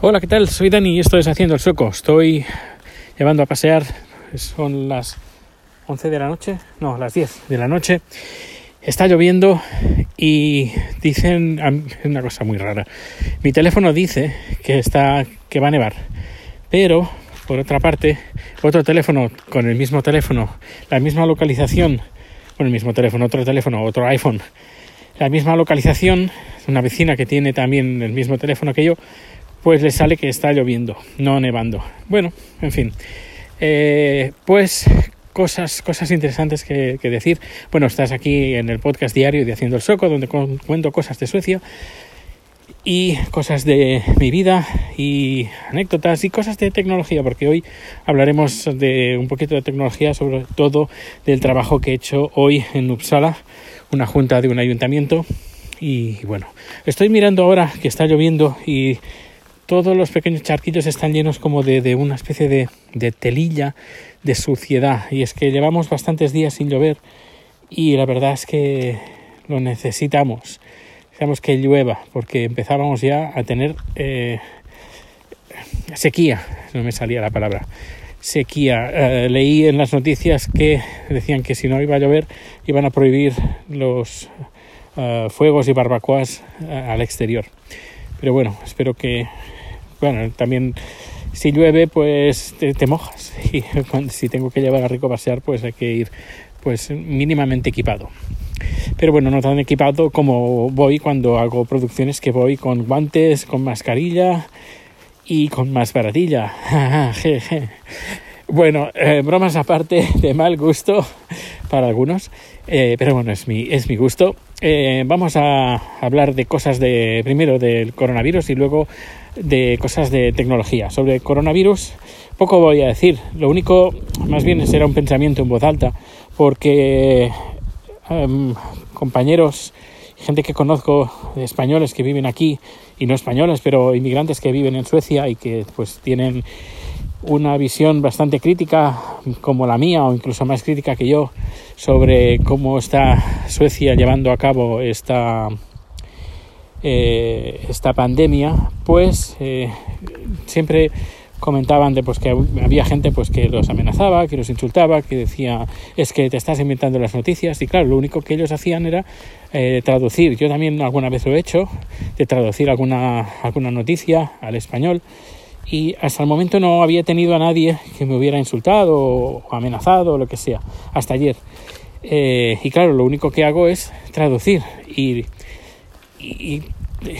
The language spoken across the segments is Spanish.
Hola, ¿qué tal? Soy Dani y esto es Haciendo el Sueco. Estoy llevando a pasear, son las 11 de la noche, no, las 10 de la noche. Está lloviendo y dicen una cosa muy rara. Mi teléfono dice que está que va a nevar, pero por otra parte, otro teléfono con el mismo teléfono, la misma localización, con el mismo teléfono, otro teléfono, otro iPhone, la misma localización, una vecina que tiene también el mismo teléfono que yo, pues le sale que está lloviendo, no nevando. Bueno, en fin, eh, pues cosas, cosas interesantes que, decir. Bueno, estás aquí en el podcast diario de Haciendo el Soco, donde cuento cosas de Suecia y cosas de mi vida y anécdotas y cosas de tecnología, porque hoy hablaremos de un poquito de tecnología, sobre todo del trabajo que he hecho hoy en Uppsala, una junta de un ayuntamiento. Y bueno, estoy mirando ahora que está lloviendo y todos los pequeños charquillos están llenos como de, una especie de, de, telilla de suciedad. Y es que llevamos bastantes días sin llover y la verdad es que lo necesitamos. Necesitamos que llueva porque empezábamos ya a tener eh, sequía, no me salía la palabra. Sequía. Eh, leí en las noticias que decían que si no iba a llover iban a prohibir los eh, fuegos y barbacoas al exterior. Pero bueno, espero que bueno, también si llueve pues te, mojas y si tengo que llevar a Rico a pasear pues hay que ir pues mínimamente equipado. Pero bueno, no tan equipado como voy cuando hago producciones que voy con guantes, con mascarilla y con más baratilla. bueno, eh, bromas aparte de mal gusto para algunos, eh, pero bueno, es mi, es mi gusto. Eh, vamos a hablar de cosas de primero del coronavirus y luego de cosas de tecnología. Sobre coronavirus poco voy a decir. Lo único, más bien, será un pensamiento en voz alta, porque em, compañeros, gente que conozco, españoles que viven aquí, y no españoles, pero inmigrantes que viven en Suecia y que pues tienen una visión bastante crítica como la mía o incluso más crítica que yo sobre cómo está Suecia llevando a cabo esta eh, esta pandemia, pues eh, siempre comentaban de pues que había gente pues que los amenazaba, que los insultaba, que decía es que te estás inventando las noticias y claro, lo único que ellos hacían era eh, traducir. Yo también alguna vez lo he hecho, de traducir alguna alguna noticia al español y hasta el momento no había tenido a nadie que me hubiera insultado o amenazado o lo que sea, hasta ayer. y claro, lo único que hago es traducir y y,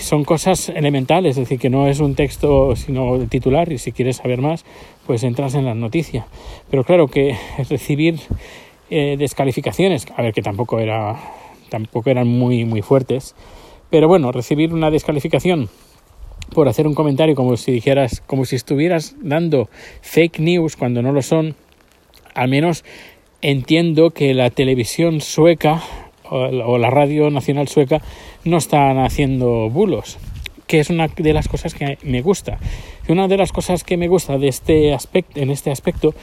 son cosas elementales, es decir, que no es un texto sino titular y si quieres saber más, pues entras en las noticias. Pero claro que recibir eh, descalificaciones, a ver que tampoco era tampoco eran muy muy fuertes, pero bueno, recibir una descalificación por hacer un comentario como si dijeras, como si estuvieras dando fake news cuando no lo son, al menos entiendo que la televisión sueca o la radio nacional sueca no están haciendo bulos, que es una de las cosas que me gusta. Y una de las cosas que me gusta de este aspecto, en este aspecto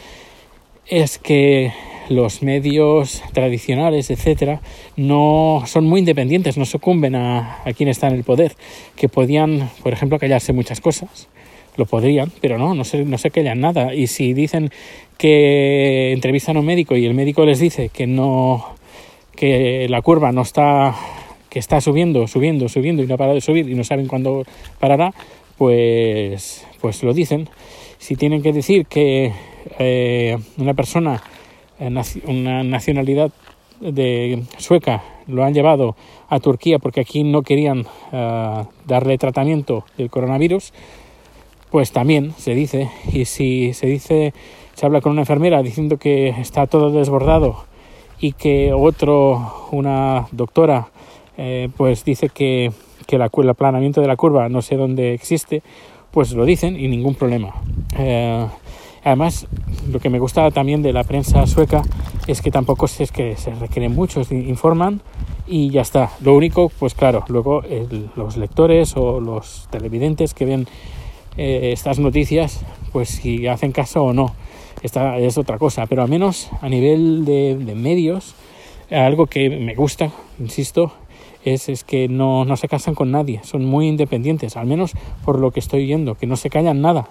es que los medios tradicionales, etcétera, no son muy independientes, no sucumben a, a quien está en el poder, que podían, por ejemplo, callarse muchas cosas. Lo podrían, pero no, no se, no se callan nada. Y si dicen que entrevistan a un médico y el médico les dice que no, que la curva no está que está subiendo, subiendo, subiendo y no para de subir y no saben cuándo parará, pues, pues lo dicen. Si tienen que decir que eh, una persona, eh, una nacionalidad de sueca, lo han llevado a Turquía porque aquí no querían eh, darle tratamiento del coronavirus, pues también se dice. Y si se dice, se habla con una enfermera diciendo que está todo desbordado y que otro, una doctora, eh, pues dice que, que la, el aplanamiento de la curva no sé dónde existe, pues lo dicen y ningún problema. Eh, además, lo que me gusta también de la prensa sueca es que tampoco es que se requieren mucho, informan y ya está. Lo único, pues claro, luego los lectores o los televidentes que ven eh, estas noticias, pues si hacen caso o no, es otra cosa, pero al menos a nivel de medios, algo que me gusta, insisto, es, es que no, no se casan con nadie, son muy independientes, al menos por lo que estoy viendo, que no se callan nada,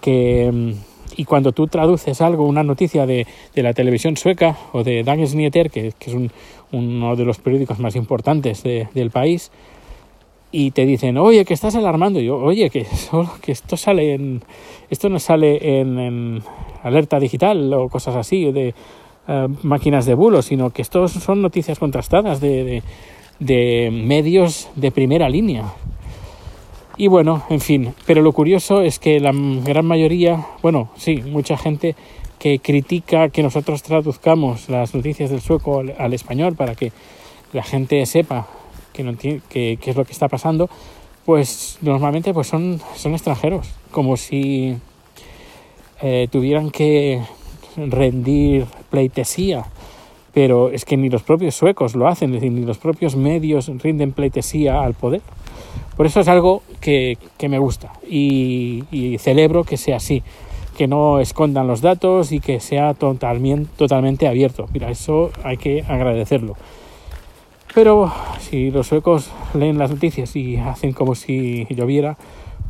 que mm, y cuando tú traduces algo, una noticia de, de la televisión sueca o de Dagens Nyheter, que, es un, uno de los periódicos más importantes de, del país, y te dicen, oye, que estás alarmando. Y yo, oye, que, que esto sale en, esto no sale en, alerta digital o cosas así de uh, máquinas de bulo, sino que esto son noticias contrastadas de, de, medios de primera línea. Y bueno, en fin, pero lo curioso es que la gran mayoría, bueno, sí, mucha gente que critica que nosotros traduzcamos las noticias del sueco al español para que la gente sepa que no qué que es lo que está pasando, pues normalmente pues son, son extranjeros, como si eh, tuvieran que rendir pleitesía pero es que ni los propios suecos lo hacen, es decir, ni los propios medios rinden pleitesía al poder. Por eso es algo que, que me gusta y, y, celebro que sea así, que no escondan los datos y que sea totalmente, totalmente abierto. Mira, eso hay que agradecerlo. Pero si los suecos leen las noticias y hacen como si lloviera,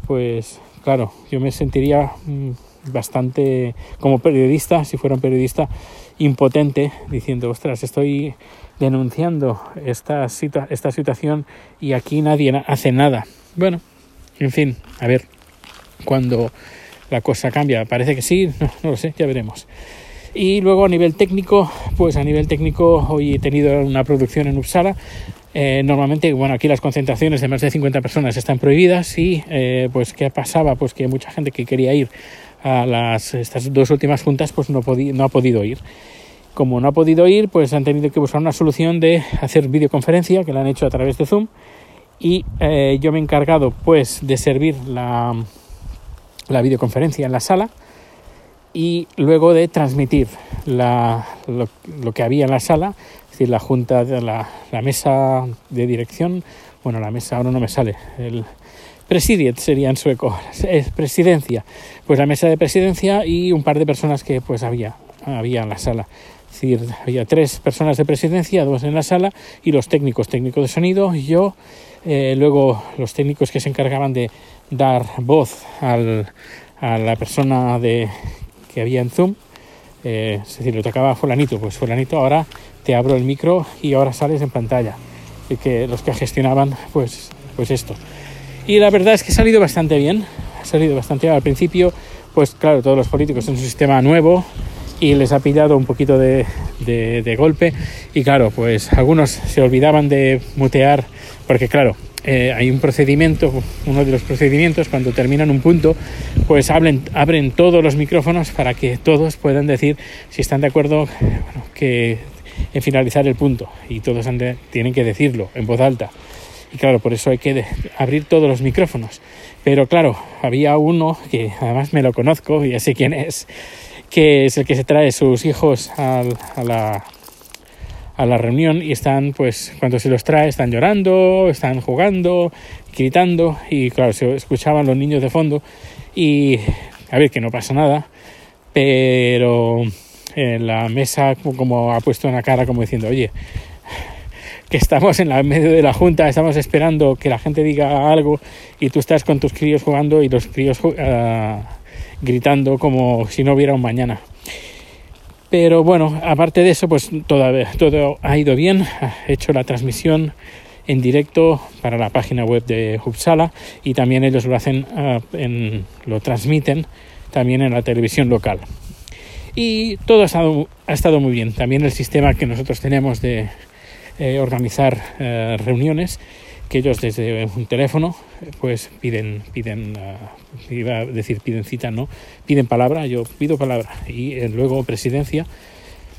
pues claro, yo me sentiría mm, bastante, como periodista, si fuera un periodista, impotente, diciendo, ostras, estoy denunciando esta, situa esta situación y aquí nadie hace nada. Bueno, en fin, a ver cuando la cosa cambia. Parece que sí, no, no lo sé, ya veremos. Y luego a nivel técnico, pues a nivel técnico hoy he tenido una producción en Uppsala. Eh, normalmente, bueno, aquí las concentraciones de más de 50 personas están prohibidas y eh, pues qué pasaba, pues que mucha gente que quería ir a estas dos últimas juntas pues no, ha podido ir. Como no ha podido ir, pues han tenido que buscar una solución de hacer videoconferencia, que la han hecho a través de Zoom. Y eh, yo me he encargado, pues, de servir la videoconferencia en la sala y luego de transmitir la, lo, lo, que había en la sala, es decir, la junta, de la, la, mesa de dirección, bueno, la mesa ahora no me sale, el presidiet sería en sueco, es presidencia, pues la mesa de presidencia y un par de personas que pues había, había en la sala. Es decir, había tres personas de presidencia, dos en la sala y los técnicos, técnico de sonido, y yo, eh, luego los técnicos que se encargaban de dar voz al, a la persona de, que había en Zoom, eh, es decir, lo tocaba fulanito, pues fulanito ahora te abro el micro y ahora sales en pantalla. Y que los que gestionaban, pues, pues esto. Y la verdad es que ha salido bastante bien, ha salido bastante bien. Al principio, pues claro, todos los políticos en un sistema nuevo, y les ha pillado un poquito de, de, de, golpe y claro, pues algunos se olvidaban de mutear porque claro, eh, hay un procedimiento, uno de los procedimientos cuando terminan un punto, pues abren, abren todos los micrófonos para que todos puedan decir si están de acuerdo bueno, que en finalizar el punto y todos han de, tienen que decirlo en voz alta. Y claro, por eso hay que de, abrir todos los micrófonos. Pero claro, había uno que además me lo conozco y ya sé quién es que es el que se trae sus hijos al, a, la, a la reunión y están, pues, cuando se los trae, están llorando, están jugando, gritando y, claro, se escuchaban los niños de fondo y, a ver, que no pasa nada, pero en la mesa como ha puesto una cara como diciendo, oye, que estamos en la medio de la junta, estamos esperando que la gente diga algo y tú estás con tus críos jugando y los críos uh, gritando como si no hubiera un mañana. Pero bueno, aparte de eso, pues todo, todo ha ido bien. He hecho la transmisión en directo para la página web de Uppsala y también ellos lo hacen, uh, en, lo transmiten también en la televisión local. Y todo ha estado, ha estado muy bien. También el sistema que nosotros tenemos de eh, organizar eh, reuniones que ellos desde un teléfono pues piden piden uh, iba a decir piden cita no piden palabra yo pido palabra. Y eh, luego presidencia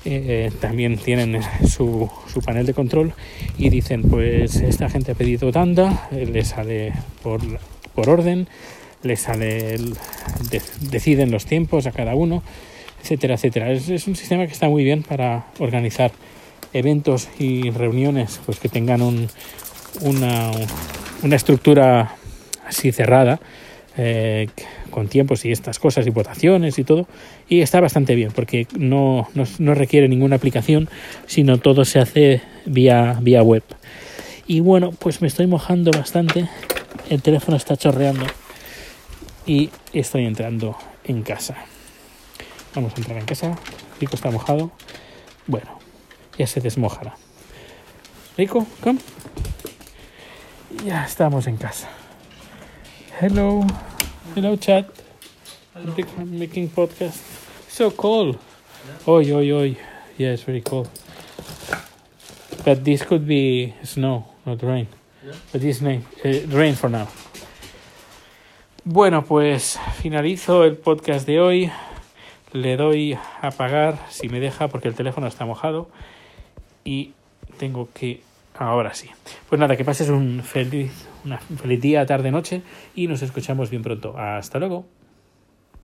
eh, también tienen su, su, panel de control y dicen pues esta gente ha pedido tanda eh, le sale por, por orden le sale deciden los tiempos a cada uno etcétera etcétera. Es, es un sistema que está muy bien para organizar eventos y reuniones pues que tengan un, una, una estructura así cerrada, eh, con tiempos y estas cosas y votaciones y todo, y está bastante bien porque no, no, no, requiere ninguna aplicación, sino todo se hace vía, vía web. Y bueno, pues me estoy mojando bastante. El teléfono está chorreando. Y estoy entrando en casa. Vamos a entrar en casa. Rico está mojado. Bueno, ya se desmojará. Rico. Ya estamos en casa. Hello. Hello, chat. I'm making podcast. So cold. Oi, oi, oi. Yeah, it's very cold. But this could be snow, not rain. But this rain, uh, rain for now. Bueno, pues finalizo el podcast de hoy. Le doy a apagar si me deja porque el teléfono está mojado y tengo que ahora sí. Pues nada, que pases un feliz, una feliz día, tarde, noche y nos escuchamos bien pronto. Hasta luego.